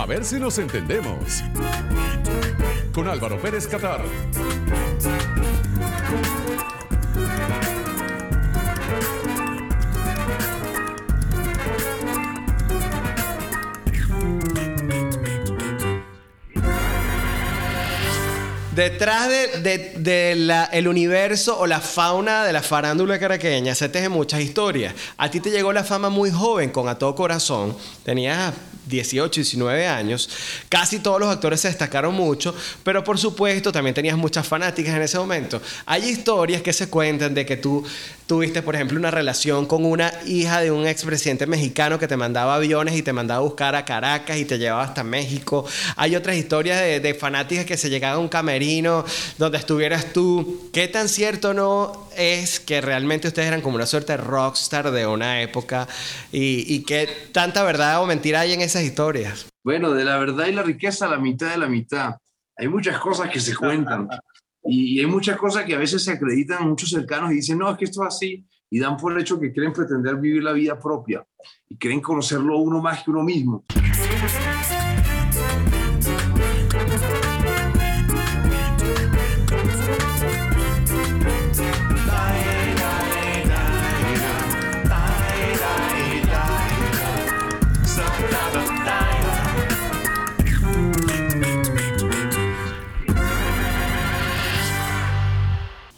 A ver si nos entendemos. Con Álvaro Pérez Catar. Detrás del de, universo o la fauna de la farándula caraqueña se tejen muchas historias. A ti te llegó la fama muy joven, con A Todo Corazón. Tenías 18, 19 años, casi todos los actores se destacaron mucho, pero por supuesto también tenías muchas fanáticas en ese momento. Hay historias que se cuentan de que tú tuviste, por ejemplo, una relación con una hija de un expresidente mexicano que te mandaba aviones y te mandaba a buscar a Caracas y te llevaba hasta México. Hay otras historias de, de fanáticas que se llegaban a un camerino donde estuvieras tú. ¿Qué tan cierto no es que realmente ustedes eran como una suerte de rockstar de una época y, y qué tanta verdad o mentira hay en historias? Bueno, de la verdad y la riqueza, la mitad de la mitad. Hay muchas cosas que se cuentan y, hay muchas cosas que a veces se acreditan muchos cercanos y dicen, no, es que esto es así y dan por hecho que quieren pretender vivir la vida propia y quieren conocerlo uno más que uno mismo.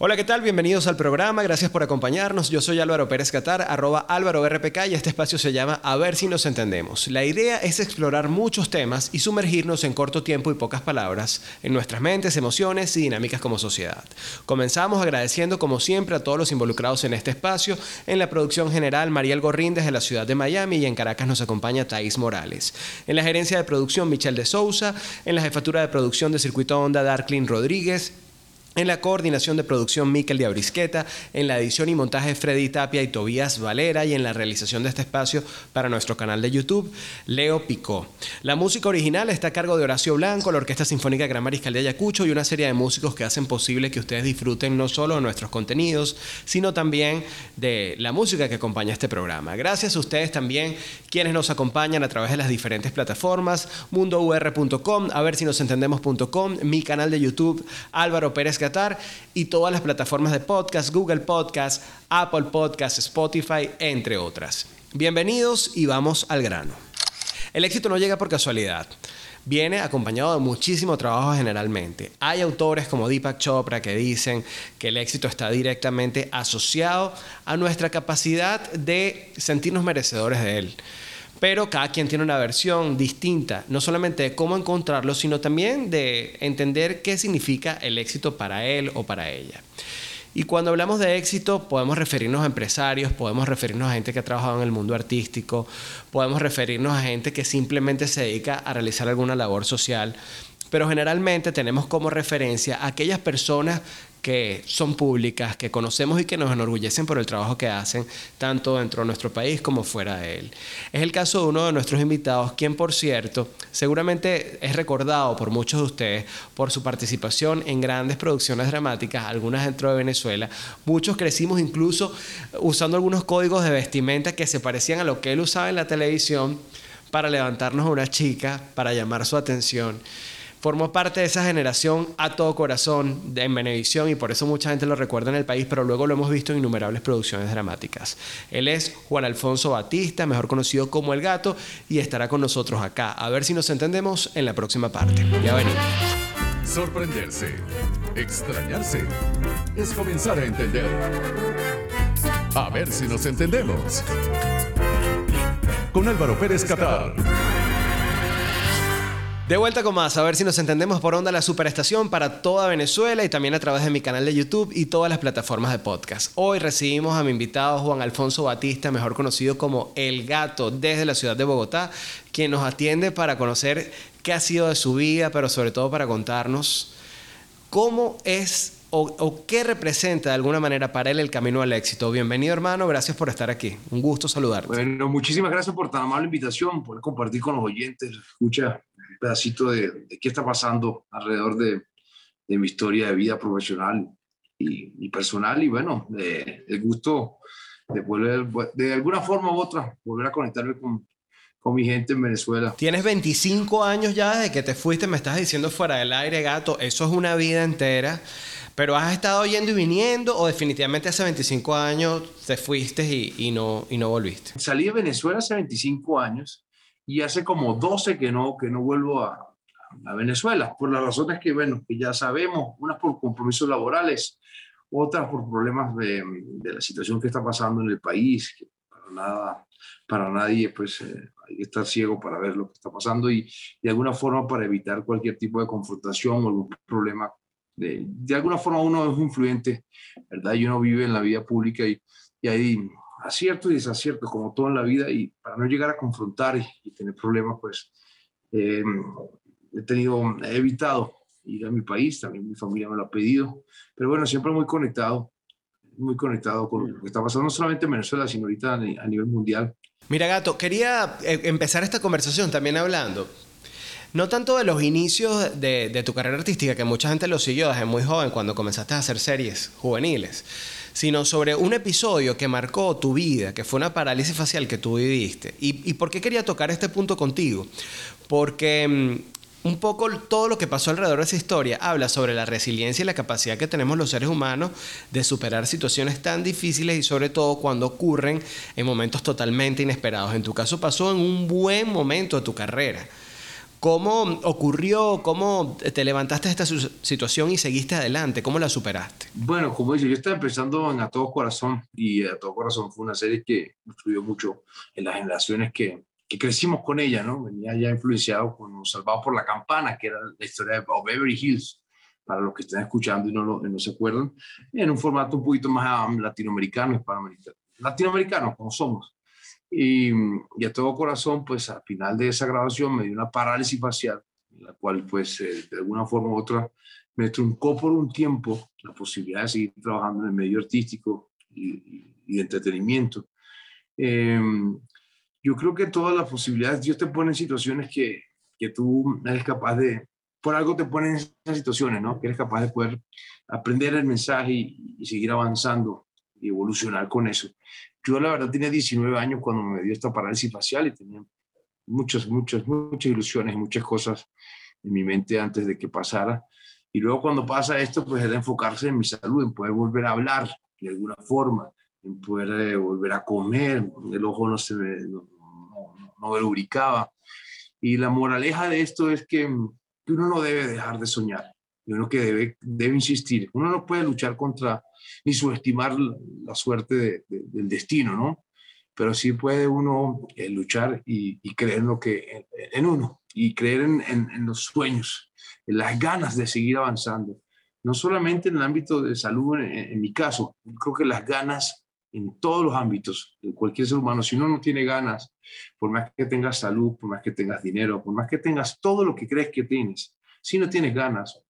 Hola, ¿qué tal? Bienvenidos al programa. Gracias por acompañarnos. Yo soy Álvaro Pérez Catar, arroba Álvaro RPK y este espacio se llama A ver si nos entendemos. La idea es explorar muchos temas y sumergirnos en corto tiempo y pocas palabras en nuestras mentes, emociones y dinámicas como sociedad. Comenzamos agradeciendo como siempre a todos los involucrados en este espacio. En la producción general, Mariel Gorrín desde la ciudad de Miami y en Caracas nos acompaña Thais Morales. En la gerencia de producción, Michelle de Souza. En la jefatura de producción de Circuito Onda, Darklin Rodríguez. En la coordinación de producción, Miquel de Abrisqueta. En la edición y montaje, Freddy Tapia y Tobías Valera. Y en la realización de este espacio para nuestro canal de YouTube, Leo Picó. La música original está a cargo de Horacio Blanco, la Orquesta Sinfónica Gran Mariscal de Ayacucho y una serie de músicos que hacen posible que ustedes disfruten no solo de nuestros contenidos, sino también de la música que acompaña este programa. Gracias a ustedes también, quienes nos acompañan a través de las diferentes plataformas, mundour.com, a ver si nos entendemos.com, mi canal de YouTube, Álvaro Pérez Y todas las plataformas de podcast, Google Podcast, Apple Podcast, Spotify, entre otras. Bienvenidos y vamos al grano. El éxito no llega por casualidad. Viene acompañado de muchísimo trabajo generalmente. Hay autores como Deepak Chopra que dicen que el éxito está directamente asociado a nuestra capacidad de sentirnos merecedores de él pero cada quien tiene una versión distinta, no solamente de cómo encontrarlo, sino también de entender qué significa el éxito para él o para ella. Y cuando hablamos de éxito, podemos referirnos a empresarios, podemos referirnos a gente que ha trabajado en el mundo artístico, podemos referirnos a gente que simplemente se dedica a realizar alguna labor social, pero generalmente tenemos como referencia a aquellas personas que son públicas, que conocemos y que nos enorgullecen por el trabajo que hacen, tanto dentro de nuestro país como fuera de él. Es el caso de uno de nuestros invitados, quien por cierto seguramente es recordado por muchos de ustedes por su participación en grandes producciones dramáticas, algunas dentro de Venezuela. Muchos crecimos incluso usando algunos códigos de vestimenta que se parecían a lo que él usaba en la televisión para levantarnos a una chica, para llamar su atención formó parte de esa generación a todo corazón de, en Venevisión y por eso mucha gente lo recuerda en el país, pero luego lo hemos visto en innumerables producciones dramáticas. Él es Juan Alfonso Batista, mejor conocido como El Gato, y estará con nosotros acá. A ver si nos entendemos en la próxima parte. Ya venimos. Sorprenderse, extrañarse, es comenzar a entender. A ver si nos entendemos. Con Álvaro Pérez Catar. De vuelta con más, a ver si nos entendemos por onda la superestación para toda Venezuela y también a través de mi canal de YouTube y todas las plataformas de podcast. Hoy recibimos a mi invitado Juan Alfonso Batista, mejor conocido como El Gato, desde la ciudad de Bogotá, quien nos atiende para conocer qué ha sido de su vida, pero sobre todo para contarnos cómo es o, qué representa de alguna manera para él el camino al éxito. Bienvenido hermano, gracias por estar aquí. Un gusto saludarte. Bueno, muchísimas gracias por tan amable invitación, por compartir con los oyentes. Escucha, pedacito de, qué está pasando alrededor de, de, mi historia de vida profesional y, personal y bueno, el gusto de volver, de alguna forma u otra, volver a conectarme con, con mi gente en Venezuela. Tienes 25 años ya desde que te fuiste, me estás diciendo fuera del aire, gato, eso es una vida entera. Pero has estado yendo y viniendo o definitivamente hace 25 años te fuiste y, no, y no volviste. Salí de Venezuela hace 25 años y hace como 12 que no, que no vuelvo a, Venezuela, por las razones que, bueno, que ya sabemos, unas por compromisos laborales, otras por problemas de, de la situación que está pasando en el país, para nada, para nadie, pues eh, hay que estar ciego para ver lo que está pasando y de alguna forma para evitar cualquier tipo de confrontación o algún problema de, de, alguna forma uno es influyente, ¿verdad? Y uno vive en la vida pública y, y hay aciertos y desaciertos, como todo en la vida, y para no llegar a confrontar y, tener problemas, pues eh, he tenido, he evitado ir a mi país, también mi familia me lo ha pedido, pero bueno, siempre muy conectado, muy conectado con lo que está pasando, no solamente en Venezuela, sino ahorita a nivel mundial. Mira, Gato, quería eh, empezar esta conversación también hablando no tanto de los inicios de, tu carrera artística, que mucha gente lo siguió desde muy joven cuando comenzaste a hacer series juveniles, sino sobre un episodio que marcó tu vida, que fue una parálisis facial que tú viviste. ¿Y, y por qué quería tocar este punto contigo? Porque mm, un poco todo lo que pasó alrededor de esa historia habla sobre la resiliencia y la capacidad que tenemos los seres humanos de superar situaciones tan difíciles y sobre todo cuando ocurren en momentos totalmente inesperados. En tu caso pasó en un buen momento de tu carrera. ¿Cómo ocurrió? ¿Cómo te levantaste de esta situación y seguiste adelante? ¿Cómo la superaste? Bueno, como dice, yo estaba empezando en A Todo Corazón y A Todo Corazón fue una serie que influyó mucho en las generaciones que, que crecimos con ella, ¿no? Venía ya influenciado con Salvado por la Campana, que era la historia de Beverly Hills, para los que están escuchando y no, no se acuerdan, en un formato un poquito más um, latinoamericano, hispanoamericano, latinoamericano como somos. Y, y, a todo corazón, pues al final de esa grabación me dio una parálisis facial, la cual pues eh, de alguna forma u otra me truncó por un tiempo la posibilidad de seguir trabajando en el medio artístico y, y de entretenimiento. Eh, yo creo que todas las posibilidades, Dios te pone en situaciones que, que tú eres capaz de, por algo te ponen en esas situaciones, ¿no? Que eres capaz de poder aprender el mensaje y, y seguir avanzando y evolucionar con eso. Yo la verdad tenía 19 años cuando me dio esta parálisis facial y tenía muchas, muchas, muchas ilusiones, muchas cosas en mi mente antes de que pasara. Y luego cuando pasa esto, pues era enfocarse en mi salud, en poder volver a hablar de alguna forma, en poder eh, volver a comer, el ojo no se me, no, no, no, me lubricaba. Y la moraleja de esto es que, que uno no debe dejar de soñar, y uno que debe, debe insistir. Uno no puede luchar contra ni subestimar la suerte del destino, ¿no? Pero sí puede uno eh, luchar y, creer en, lo que, en, uno y creer en, los sueños, en las ganas de seguir avanzando. No solamente en el ámbito de salud, en, mi caso, creo que las ganas en todos los ámbitos de cualquier ser humano, si uno no tiene ganas, por más que tengas salud, por más que tengas dinero, por más que tengas todo lo que crees que tienes, si no tienes ganas,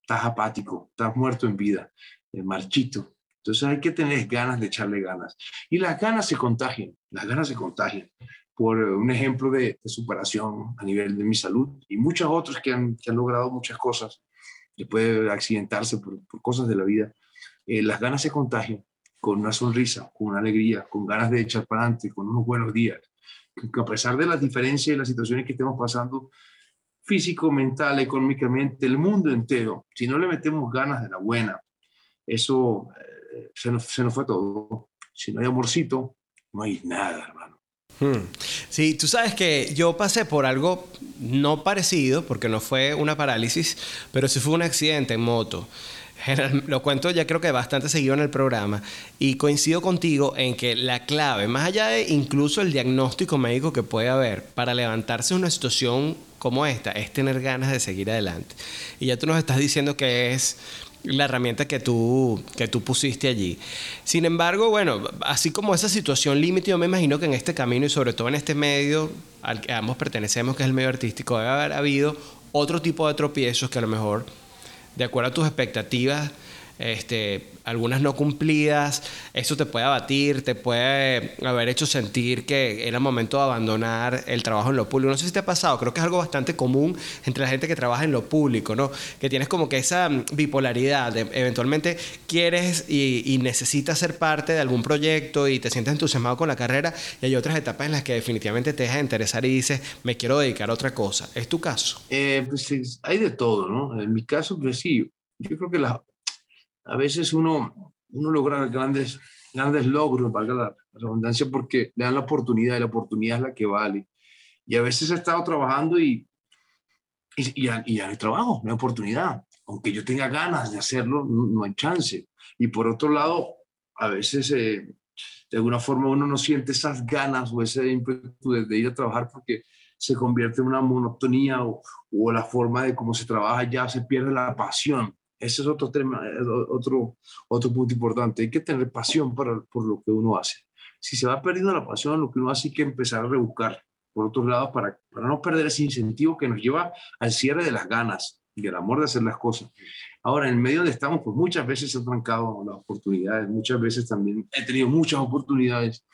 estás apático, estás muerto en vida marchito. Entonces hay que tener ganas de echarle ganas. Y las ganas se contagian, las ganas se contagian. Por un ejemplo de, superación a nivel de mi salud y muchos otros que han, que han logrado muchas cosas después de accidentarse por, cosas de la vida. Eh, las ganas se contagian con una sonrisa, con una alegría, con ganas de echar para adelante, con unos buenos días. Que a pesar de las diferencias y las situaciones que estemos pasando, físico, mental, económicamente, el mundo entero, si no le metemos ganas de la buena, eso eh, se, nos, se, nos, fue todo. Si no hay amorcito, no hay nada, hermano. Hmm. Sí, tú sabes que yo pasé por algo no parecido, porque no fue una parálisis, pero sí fue un accidente en moto. Lo cuento ya creo que bastante seguido en el programa y coincido contigo en que la clave, más allá de incluso el diagnóstico médico que puede haber para levantarse una situación como esta, es tener ganas de seguir adelante. Y ya tú nos estás diciendo que es la herramienta que tú, que tú pusiste allí. Sin embargo, bueno, así como esa situación límite, yo me imagino que en este camino y sobre todo en este medio al que ambos pertenecemos, que es el medio artístico, debe haber habido otro tipo de tropiezos que a lo mejor, de acuerdo a tus expectativas, este, algunas no cumplidas, eso te puede abatir, te puede haber hecho sentir que era momento de abandonar el trabajo en lo público. No sé si te ha pasado, creo que es algo bastante común entre la gente que trabaja en lo público, ¿no? Que tienes como que esa bipolaridad, eventualmente quieres y, y necesitas ser parte de algún proyecto y te sientes entusiasmado con la carrera y hay otras etapas en las que definitivamente te deja de interesar y dices, me quiero dedicar a otra cosa. ¿Es tu caso? Eh, pues hay de todo, ¿no? En mi caso, pues sí, yo creo que la, a veces uno, uno logra grandes, grandes logros, valga la redundancia, porque le dan la oportunidad y la oportunidad es la que vale. Y a veces he estado trabajando y, y, ya, y hay trabajo, no hay oportunidad. Aunque yo tenga ganas de hacerlo, no, hay chance. Y por otro lado, a veces eh, de alguna forma uno no siente esas ganas o ese ímpetu de, ir a trabajar porque se convierte en una monotonía o, o, la forma de cómo se trabaja ya se pierde la pasión. Ese es otro tema, otro, otro punto importante. Hay que tener pasión por, por lo que uno hace. Si se va perdiendo la pasión, lo que uno hace hay que empezar a rebuscar por otro lado para, para no perder ese incentivo que nos lleva al cierre de las ganas y el amor de hacer las cosas. Ahora, en el medio donde estamos, pues muchas veces se han trancado las oportunidades, muchas veces también he tenido muchas oportunidades.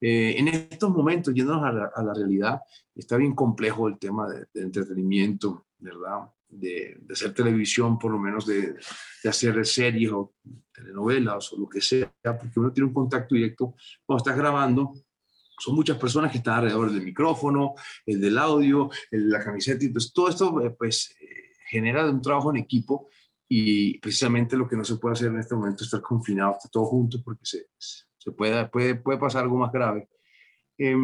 Eh, en estos momentos, yéndonos a la, a la, realidad, está bien complejo el tema de, de entretenimiento, ¿verdad? De, de, hacer televisión, por lo menos de, de, hacer series o telenovelas o lo que sea, porque uno tiene un contacto directo cuando estás grabando. Son muchas personas que están alrededor del micrófono, el del audio, el de la camiseta, entonces todo esto eh, pues eh, genera un trabajo en equipo y precisamente lo que no se puede hacer en este momento es estar confinados todos juntos porque se, se puede, puede, puede pasar algo más grave. Eh,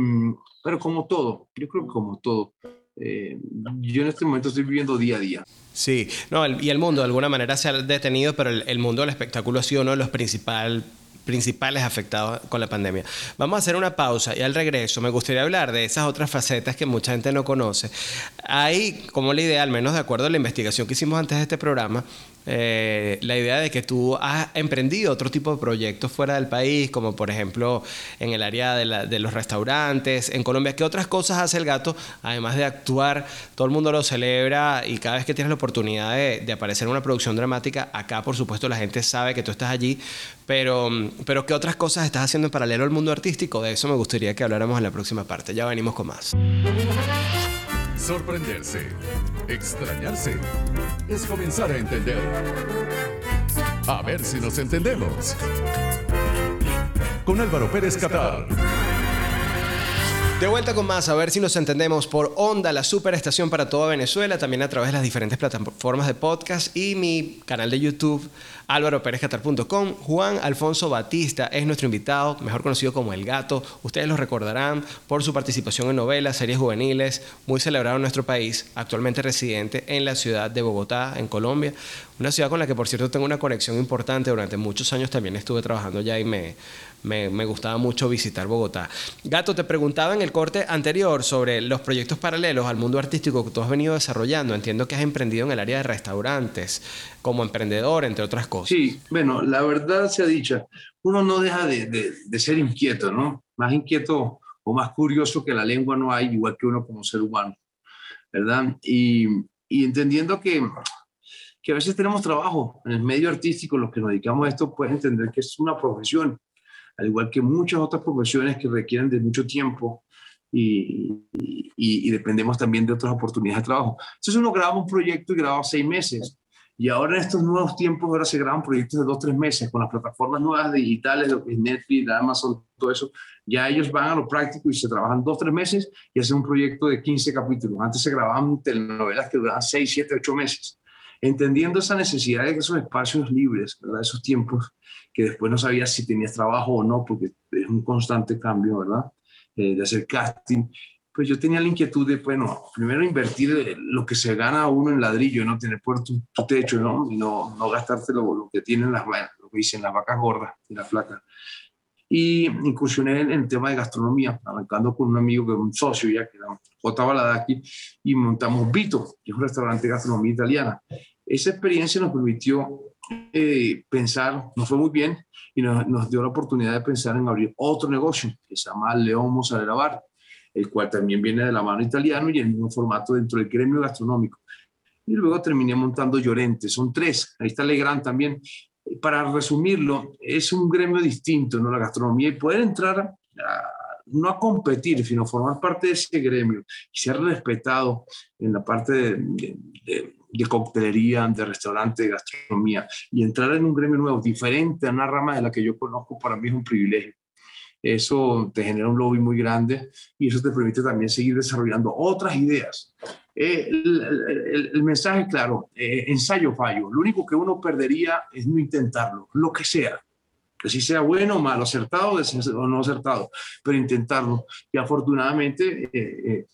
pero como todo, yo creo que como todo, eh, yo en este momento estoy viviendo día a día. Sí, no, y el mundo de alguna manera se ha detenido, pero el, el mundo del espectáculo ha sido uno de los principales principales afectados con la pandemia. Vamos a hacer una pausa y al regreso me gustaría hablar de esas otras facetas que mucha gente no conoce. Hay, como la idea, al menos de acuerdo a la investigación que hicimos antes de este programa, eh, la idea de que tú has emprendido otro tipo de proyectos fuera del país, como por ejemplo en el área de, los restaurantes, en Colombia. ¿Qué otras cosas hace el gato? Además de actuar, todo el mundo lo celebra y cada vez que tienes la oportunidad de, de aparecer en una producción dramática, acá por supuesto la gente sabe que tú estás allí, pero, pero ¿qué otras cosas estás haciendo en paralelo al mundo artístico? De eso me gustaría que habláramos en la próxima parte. Ya venimos con más. Sorprenderse, extrañarse, es comenzar a entender. A ver si nos entendemos. Con Álvaro Pérez Catar. De vuelta con más, a ver si nos entendemos por Onda, la superestación para toda Venezuela, también a través de las diferentes plataformas de podcast y mi canal de YouTube, álvaropérezcatar.com. Juan Alfonso Batista es nuestro invitado, mejor conocido como El Gato. Ustedes lo recordarán por su participación en novelas, series juveniles, muy celebrado en nuestro país, actualmente residente en la ciudad de Bogotá, en Colombia. Una ciudad con la que, por cierto, tengo una conexión importante. Durante muchos años también estuve trabajando allá y me, me, me, gustaba mucho visitar Bogotá. Gato, te preguntaba en el corte anterior sobre los proyectos paralelos al mundo artístico que tú has venido desarrollando. Entiendo que has emprendido en el área de restaurantes como emprendedor, entre otras cosas. Sí, bueno, la verdad sea dicha, uno no deja de, ser inquieto, ¿no? Más inquieto o más curioso que la lengua no hay, igual que uno como ser humano, ¿verdad? Y, entendiendo que que a veces tenemos trabajo en el medio artístico, los que nos dedicamos a esto pueden entender que es una profesión, al igual que muchas otras profesiones que requieren de mucho tiempo y, y dependemos también de otras oportunidades de trabajo. Entonces uno graba un proyecto y graba seis meses. Y ahora en estos nuevos tiempos, ahora se graban proyectos de dos, tres meses con las plataformas nuevas digitales, lo que es Netflix, Amazon, todo eso. Ya ellos van a lo práctico y se trabajan dos, tres meses y hacen un proyecto de 15 capítulos. Antes se grababan telenovelas que duraban seis, siete, ocho meses entendiendo esa necesidad de esos espacios libres, ¿verdad? esos tiempos que después no sabías si tenías trabajo o no, porque es un constante cambio, ¿verdad? Eh, de hacer casting. Pues yo tenía la inquietud de, bueno, primero invertir lo que se gana uno en ladrillo, no tener por tu, techo, ¿no? Y no, no gastarte lo, que tienen las, lo que dicen las vacas gordas y las flacas. Y incursioné en, el tema de gastronomía, arrancando con un amigo que es un socio ya, que era J. Baladaki, y montamos Vito, que es un restaurante de gastronomía italiana. Esa experiencia nos permitió eh, pensar, nos fue muy bien, y nos, nos, dio la oportunidad de pensar en abrir otro negocio, que se llama León Mozzarella Bar, el cual también viene de la mano italiano y el mismo formato dentro del gremio gastronómico. Y luego terminé montando Llorente, son tres, ahí está Legrand también, para resumirlo, es un gremio distinto, ¿no? La gastronomía y poder entrar no a competir, sino formar parte de ese gremio y ser respetado en la parte de, de, coctelería, de restaurante, de gastronomía y entrar en un gremio nuevo, diferente a una rama de la que yo conozco, para mí es un privilegio. Eso te genera un lobby muy grande y eso te permite también seguir desarrollando otras ideas. Eh, el, el, mensaje claro, eh, ensayo fallo. Lo único que uno perdería es no intentarlo, lo que sea que si sea bueno o malo, acertado o no acertado, pero intentarlo. Y afortunadamente, eh, eh,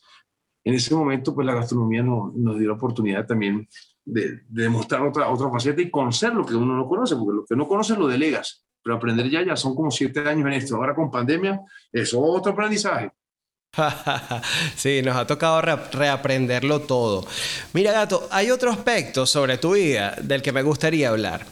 en ese momento, pues la gastronomía nos, nos dio la oportunidad también de, de, demostrar otra, otra faceta y conocer lo que uno no conoce, porque lo que no conoce lo delegas, pero aprender ya, ya son como siete años en esto. Ahora con pandemia, es otro aprendizaje. sí, nos ha tocado reaprenderlo todo. Mira, gato, hay otro aspecto sobre tu vida del que me gustaría hablar.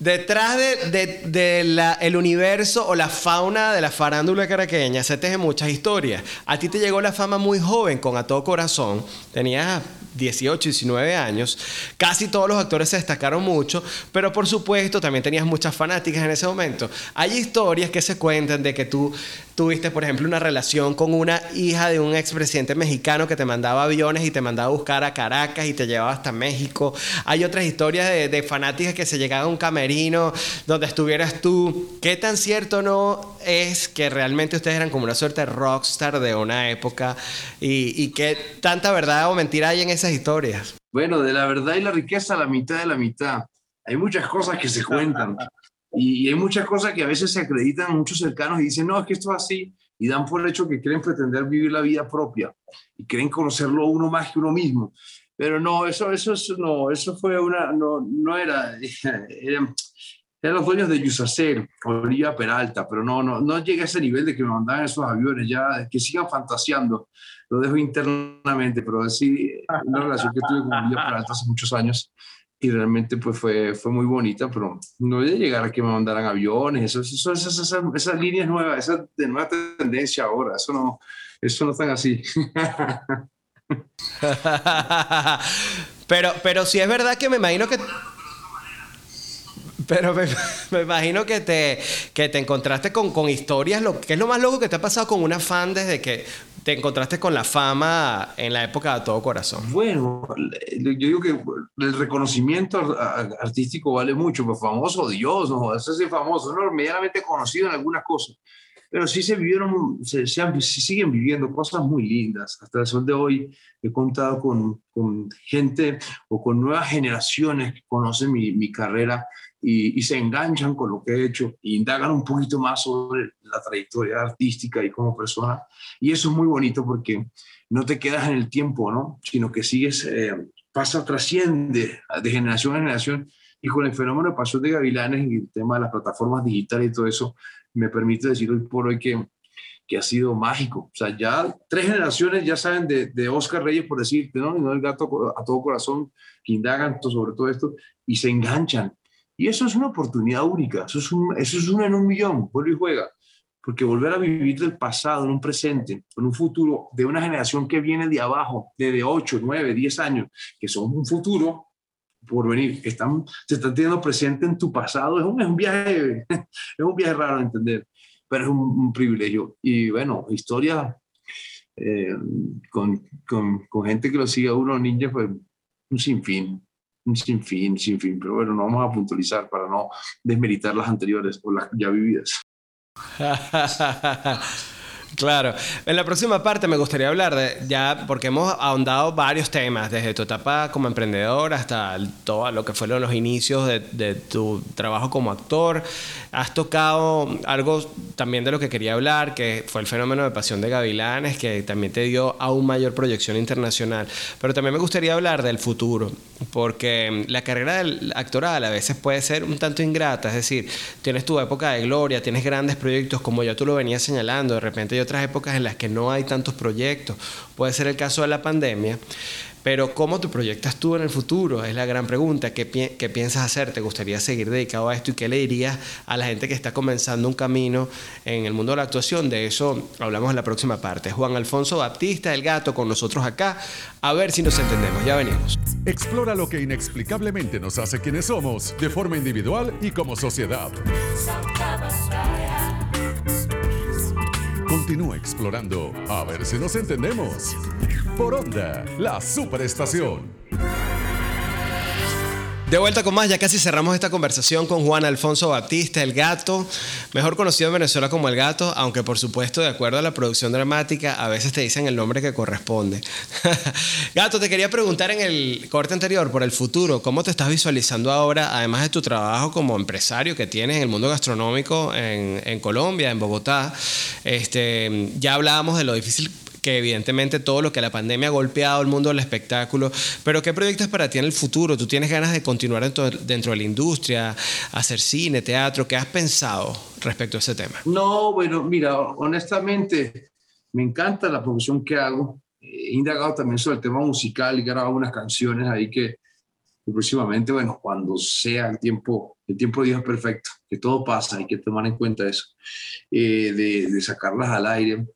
Detrás de, de, universo o la fauna de la farándula caraqueña se tejen muchas historias. A ti te llegó la fama muy joven, con A Todo Corazón. Tenías 18, 19 años. Casi todos los actores se destacaron mucho, pero por supuesto también tenías muchas fanáticas en ese momento. Hay historias que se cuentan de que tú tuviste, por ejemplo, una relación con una hija de un expresidente mexicano que te mandaba aviones y te mandaba a buscar a Caracas y te llevaba hasta México. Hay otras historias de, fanáticas que se llegaban a un camerino donde estuvieras tú. ¿Qué tan cierto no es que realmente ustedes eran como una suerte de rockstar de una época y, y qué tanta verdad o mentira hay en esas historias? Bueno, de la verdad y la riqueza, la mitad de la mitad. Hay muchas cosas que se cuentan. Y, hay muchas cosas que a veces se acreditan muchos cercanos y dicen, no, es que esto es así, y dan por hecho que quieren pretender vivir la vida propia y quieren conocerlo uno más que uno mismo. Pero no, eso, eso, no, eso fue una, no, no era, eran, los dueños de Yusacel, Olivia Peralta, pero no, no, no llega a ese nivel de que me mandaban esos aviones, ya que sigan fantaseando, lo dejo internamente, pero sí, una relación que tuve con Olivia Peralta hace muchos años, y realmente pues fue, fue muy bonita, pero no de llegar a que me mandaran aviones, eso, eso, esas, esas, esas, líneas nuevas, esa de nueva tendencia ahora, eso no, eso no tan así. pero, pero sí es verdad que me imagino que... Pero me, me, imagino que te, que te encontraste con, con historias, lo, que es lo más loco que te ha pasado con una fan desde que te encontraste con la fama en la época de todo corazón? Bueno, yo digo que el reconocimiento artístico vale mucho, pero famoso Dios, no, eso es famoso, no medianamente conocido en algunas cosas, pero sí se vivieron, se, siguen viviendo cosas muy lindas. Hasta el sol de hoy he contado con, con gente o con nuevas generaciones que conocen mi, mi carrera y, se enganchan con lo que he hecho indagan un poquito más sobre la trayectoria artística y como persona. Y eso es muy bonito porque no te quedas en el tiempo, ¿no? Sino que sigues, eh, pasa, trasciende de generación en generación. Y con el fenómeno de Pasión de Gavilanes y el tema de las plataformas digitales y todo eso, me permite decir hoy por hoy que, que ha sido mágico. O sea, ya tres generaciones ya saben de, de Oscar Reyes, por decirte, ¿no? Y no el gato a todo corazón, que indagan sobre todo esto y se enganchan y eso es una oportunidad única, eso es, un, eso es uno en un millón, vuelve y juega. Porque volver a vivir del pasado, en un presente, en un futuro de una generación que viene de abajo, de 8, 9, 10 años, que son un futuro por venir, están, se están teniendo presente en tu pasado, es un, es un viaje, es un viaje raro de entender, pero es un, privilegio. Y bueno, historia eh, con, con, con, gente que lo sigue a uno, ninja, pues un sinfín un sinfín, sinfín, pero bueno, no vamos a puntualizar para no desmeritar las anteriores o las ya vividas. Claro. En la próxima parte me gustaría hablar de, ya, porque hemos ahondado varios temas, desde tu etapa como emprendedor hasta todo lo que fueron los inicios de, tu trabajo como actor. Has tocado algo también de lo que quería hablar, que fue el fenómeno de Pasión de Gavilanes, que también te dio aún mayor proyección internacional. Pero también me gustaría hablar del futuro, porque la carrera del actoral a veces puede ser un tanto ingrata, es decir, tienes tu época de gloria, tienes grandes proyectos, como ya tú lo venías señalando, de repente hay otras épocas en las que no hay tantos proyectos. Puede ser el caso de la pandemia. Pero ¿cómo te proyectas tú en el futuro? Es la gran pregunta. ¿Qué, piensas hacer? ¿Te gustaría seguir dedicado a esto? ¿Y qué le dirías a la gente que está comenzando un camino en el mundo de la actuación? De eso hablamos en la próxima parte. Juan Alfonso Baptista, el gato, con nosotros acá. A ver si nos entendemos. Ya venimos. Explora lo que inexplicablemente nos hace quienes somos, de forma individual y como sociedad. Continúa explorando. A ver si nos entendemos. Por Onda, la superestación. De vuelta con más, ya casi cerramos esta conversación con Juan Alfonso Batista, el gato, mejor conocido en Venezuela como el gato, aunque por supuesto de acuerdo a la producción dramática a veces te dicen el nombre que corresponde. gato, te quería preguntar en el corte anterior por el futuro, ¿cómo te estás visualizando ahora, además de tu trabajo como empresario que tienes en el mundo gastronómico en, Colombia, en Bogotá? Este, ya hablábamos de lo difícil que evidentemente todo lo que la pandemia ha golpeado el mundo del espectáculo, pero ¿qué proyectos para ti en el futuro? ¿Tú tienes ganas de continuar dentro, dentro de la industria, hacer cine, teatro? ¿Qué has pensado respecto a ese tema? No, bueno, mira, honestamente me encanta la producción que hago. He indagado también sobre el tema musical y grabado unas canciones ahí que, próximamente, bueno, cuando sea el tiempo, el tiempo de Dios es perfecto, que todo pasa, hay que tomar en cuenta eso, eh, de, de sacarlas al aire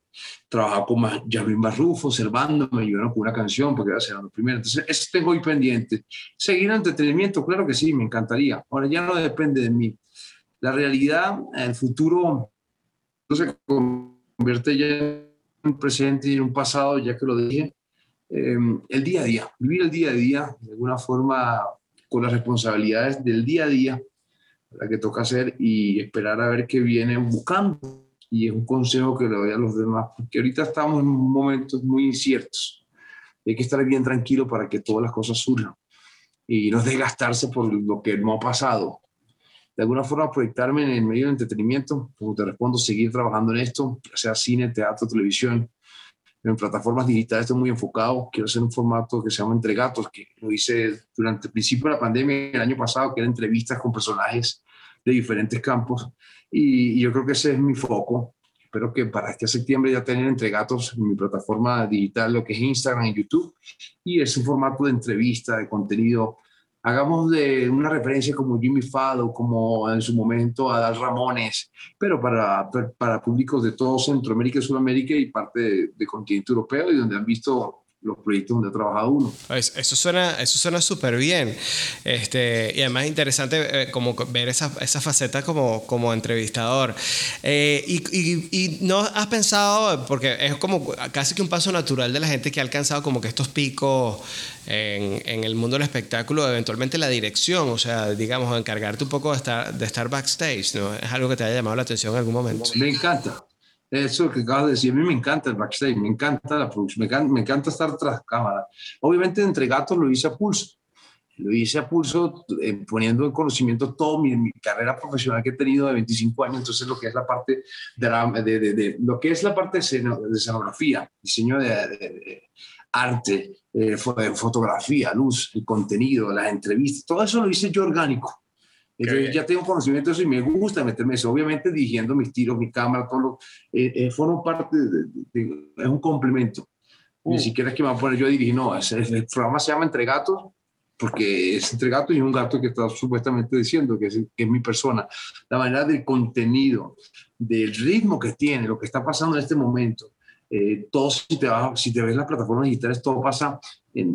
trabajaba con Yasmin Barrufo, Servando, me ayudaron con una canción porque era Servando primero. Entonces, eso tengo hoy pendiente. Seguir en entretenimiento, claro que sí, me encantaría. Ahora ya no depende de mí. La realidad, el futuro no se convierte ya en un presente y en un pasado, ya que lo dije. Em, el día a día, vivir el día a día, de alguna forma, con las responsabilidades del día a día, la que toca hacer y esperar a ver qué viene buscando y es un consejo que le doy a los demás, porque ahorita estamos en momentos muy inciertos. Hay que estar bien tranquilo para que todas las cosas surjan y no desgastarse por lo que no ha pasado. De alguna forma, proyectarme en el medio del entretenimiento, como te respondo, seguir trabajando en esto, ya sea cine, teatro, televisión, en plataformas digitales estoy muy enfocado. Quiero hacer un formato que se llama Entre Gatos, que lo hice durante el principio de la pandemia el año pasado, que era entrevistas con personajes de diferentes campos y, yo creo que ese es mi foco. Espero que para este septiembre ya tener entre gatos en mi plataforma digital, lo que es Instagram y YouTube. Y es un formato de entrevista, de contenido. Hagamos de una referencia como Jimmy Fado, como en su momento Adal Ramones, pero para, para públicos de todo Centroamérica y Sudamérica y parte del de continente europeo y donde han visto los proyectos donde ha trabajado uno. Eso suena eso suena súper bien. Este, y además interesante eh, como ver esa, esa, faceta como, como entrevistador. Eh, y, y, y, no has pensado, porque es como casi que un paso natural de la gente que ha alcanzado como que estos picos en, en el mundo del espectáculo, eventualmente la dirección, o sea, digamos, encargarte un poco de estar, de estar backstage, ¿no? ¿Es algo que te haya llamado la atención en algún momento? Me encanta eso que acabas de decir, a mí me encanta el backstage, me encanta la producción, me encanta, estar tras cámara. Obviamente entre gatos lo hice a pulso, lo hice a pulso eh, poniendo en conocimiento toda mi, carrera profesional que he tenido de 25 años, entonces lo que es la parte de, de, de, lo que es la parte de, escenografía, diseño de, arte, eh, fotografía, luz, el contenido, las entrevistas, todo eso lo hice yo orgánico entonces ya tengo conocimiento de eso y me gusta meterme eso. Obviamente dirigiendo mis tiros, mi cámara, todo lo... Eh, eh formo parte de, Es un complemento. Ni uh. siquiera es que me voy a poner yo a dirigir, no. el programa se llama Entre Gatos porque es entre gatos y un gato que está supuestamente diciendo que es, que es mi persona. La manera del contenido, del ritmo que tiene, lo que está pasando en este momento. Eh, todo, si te, vas, si te ves las plataformas digitales, todo pasa en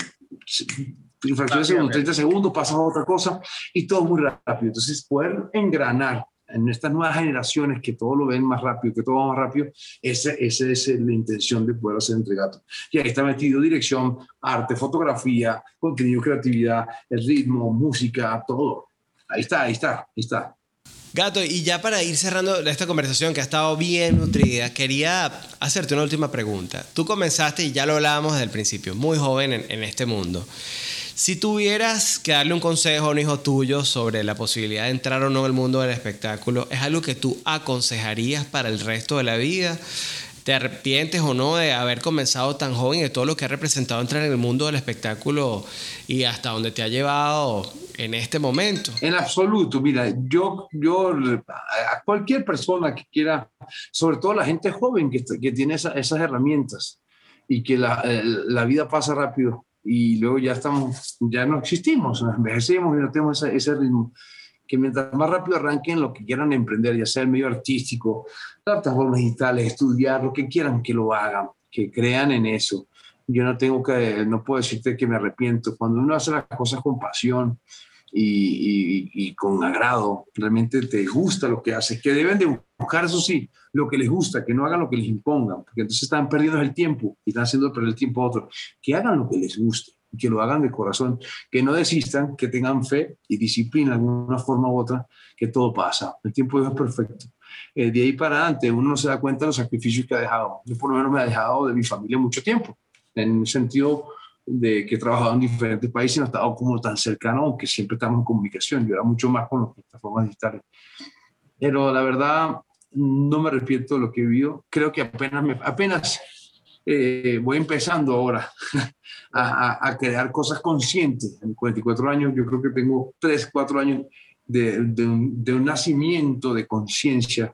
fracciones de segundos, 30 segundos, pasa a otra cosa y todo muy rápido. Entonces, poder engranar en estas nuevas generaciones que todo lo ven más rápido, que todo va más rápido, esa, esa es la intención de poder hacer entre gatos. Y ahí está metido dirección, arte, fotografía, contenido, creatividad, el ritmo, música, todo. Ahí está, ahí está, ahí está. Gato, y ya para ir cerrando esta conversación que ha estado bien nutrida, quería hacerte una última pregunta. Tú comenzaste, y ya lo hablábamos desde el principio, muy joven en, en este mundo. Si tuvieras que darle un consejo a un hijo tuyo sobre la posibilidad de entrar o no al mundo del espectáculo, ¿es algo que tú aconsejarías para el resto de la vida? ¿Te arrepientes o no de haber comenzado tan joven y de todo lo que ha representado entrar en el mundo del espectáculo y hasta dónde te ha llevado en este momento. En absoluto, mira, yo, yo a cualquier persona que quiera, sobre todo la gente joven que, que tiene esas herramientas y que la, eh, la, vida pasa rápido y luego ya estamos, ya no existimos, envejecemos y no tenemos ese, ese ritmo que mientras más rápido arranquen lo que quieran emprender, ya sea el medio artístico, plataformas digitales, estudiar, lo que quieran, que lo hagan, que crean en eso. Yo no tengo que, no puedo decirte que me arrepiento. Cuando uno hace las cosas con pasión y, y, con agrado, realmente te gusta lo que hace, que deben de buscar, eso sí, lo que les gusta, que no hagan lo que les impongan, porque entonces están perdiendo el tiempo y están haciendo perder el tiempo a otros. Que hagan lo que les guste que lo hagan de corazón, que no desistan, que tengan fe y disciplina de una forma u otra, que todo pasa. El tiempo es perfecto. Eh, de ahí para adelante uno no se da cuenta de los sacrificios que ha dejado. Yo por lo menos me ha dejado de mi familia mucho tiempo, en el sentido de que he trabajado en diferentes países y no he estado como tan cercano, aunque siempre estamos en comunicación. Yo era mucho más con las plataformas digitales. Pero la verdad, no me arrepiento de lo que he vivido. Creo que apenas, me, apenas eh, voy empezando ahora a, a, crear cosas conscientes. En 44 años, yo creo que tengo 3, 4 años de, de, un, de un, nacimiento de conciencia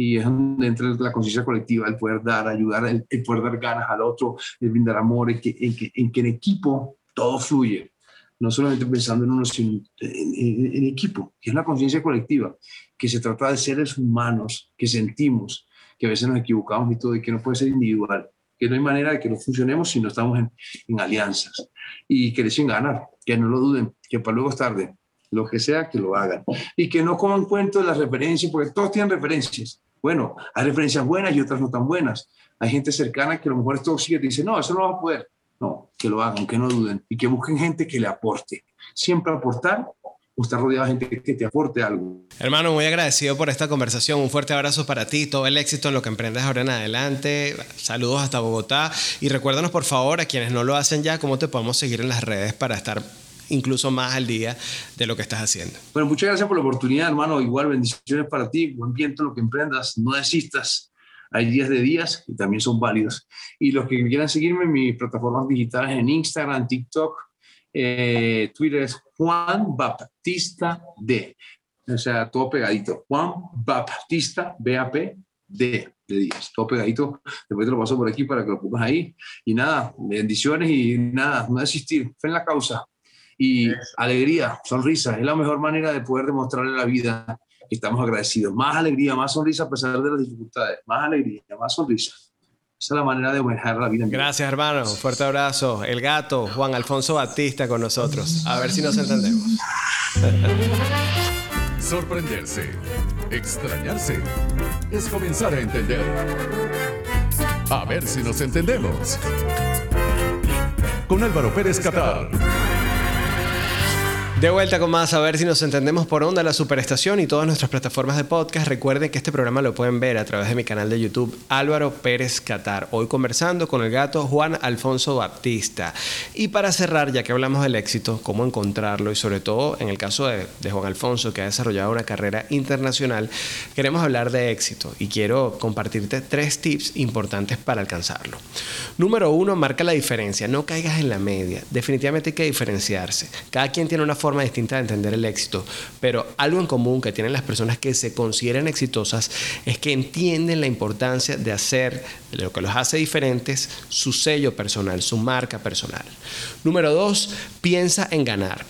y es donde entra la conciencia colectiva, el poder dar, ayudar, el, poder dar ganas al otro, el brindar amor, en que, en que, en, que en equipo todo fluye. No solamente pensando en uno, sino en, en equipo, que es la conciencia colectiva, que se trata de seres humanos, que sentimos, que a veces nos equivocamos y todo, y que no puede ser individual que no hay manera de que no funcionemos si no estamos en, en alianzas. Y que deseen ganar, que no lo duden, que para luego es tarde, lo que sea, que lo hagan. Y que no coman cuento de las referencias, porque todos tienen referencias. Bueno, hay referencias buenas y otras no tan buenas. Hay gente cercana que a lo mejor es tóxica y dice, no, eso no va a poder. No, que lo hagan, que no duden y que busquen gente que le aporte. Siempre aportar estar rodeado de gente que te aporte algo. Hermano, muy agradecido por esta conversación. Un fuerte abrazo para ti, todo el éxito en lo que emprendes ahora en adelante. Saludos hasta Bogotá. Y recuérdanos, por favor, a quienes no lo hacen ya, cómo te podemos seguir en las redes para estar incluso más al día de lo que estás haciendo. Bueno, muchas gracias por la oportunidad, hermano. Igual bendiciones para ti. Buen viento en lo que emprendas. No desistas. Hay días de días y también son válidos. Y los que quieran seguirme en mis plataformas digitales en Instagram, TikTok, eh, Twitter es Juan Baptista D. O sea, todo pegadito. Juan Baptista, B-A-P, D de Díaz. Todo pegadito. Después te lo paso por aquí para que lo pongas ahí. Y nada, bendiciones y nada, no desistir. Fe en la causa. Y alegría, sonrisa. Es la mejor manera de poder demostrarle a la vida que estamos agradecidos. Más alegría, más sonrisa a pesar de las dificultades. Más alegría, más sonrisa. Esa es la manera de manejar la vida. Gracias, hermano. Un fuerte abrazo. El gato, Juan Alfonso Batista, con nosotros. A ver si nos entendemos. Sorprenderse, extrañarse, es comenzar a entender. A ver si nos entendemos. Con Álvaro Pérez Catar. De vuelta con más, a ver si nos entendemos por onda la superestación y todas nuestras plataformas de podcast. Recuerden que este programa lo pueden ver a través de mi canal de YouTube Álvaro Pérez Catar. Hoy conversando con el gato Juan Alfonso Baptista. Y para cerrar, ya que hablamos del éxito, cómo encontrarlo y sobre todo en el caso de, de Juan Alfonso que ha desarrollado una carrera internacional, queremos hablar de éxito y quiero compartirte tres tips importantes para alcanzarlo. Número uno, marca la diferencia. No caigas en la media. Definitivamente hay que diferenciarse. Cada quien tiene una forma distinta de entender el éxito, pero algo en común que tienen las personas que se consideran exitosas es que entienden la importancia de hacer lo que los hace diferentes su sello personal, su marca personal. Número dos, piensa en ganar.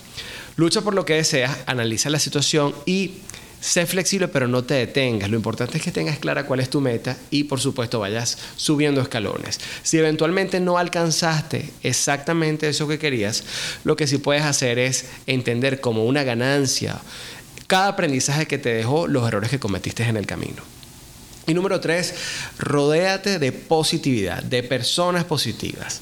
Lucha por lo que deseas, analiza la situación y Sé flexible, pero no te detengas. Lo importante es que tengas clara cuál es tu meta y, por supuesto, vayas subiendo escalones. Si eventualmente no alcanzaste exactamente eso que querías, lo que sí puedes hacer es entender como una ganancia cada aprendizaje que te dejó los errores que cometiste en el camino. Y número tres, rodéate de positividad, de personas positivas.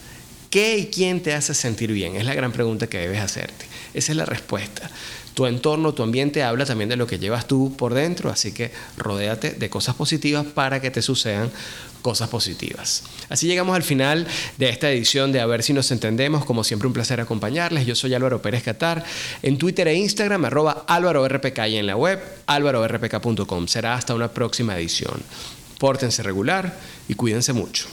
¿Qué y quién te hace sentir bien? Es la gran pregunta que debes hacerte. Esa es la respuesta tu entorno, tu ambiente habla también de lo que llevas tú por dentro, así que rodéate de cosas positivas para que te sucedan cosas positivas. Así llegamos al final de esta edición de A ver si nos entendemos. Como siempre, un placer acompañarles. Yo soy Álvaro Pérez Catar. En Twitter e Instagram, arroba Álvaro RPK y en la web álvarorpk.com. Será hasta una próxima edición. Pórtense regular y cuídense mucho.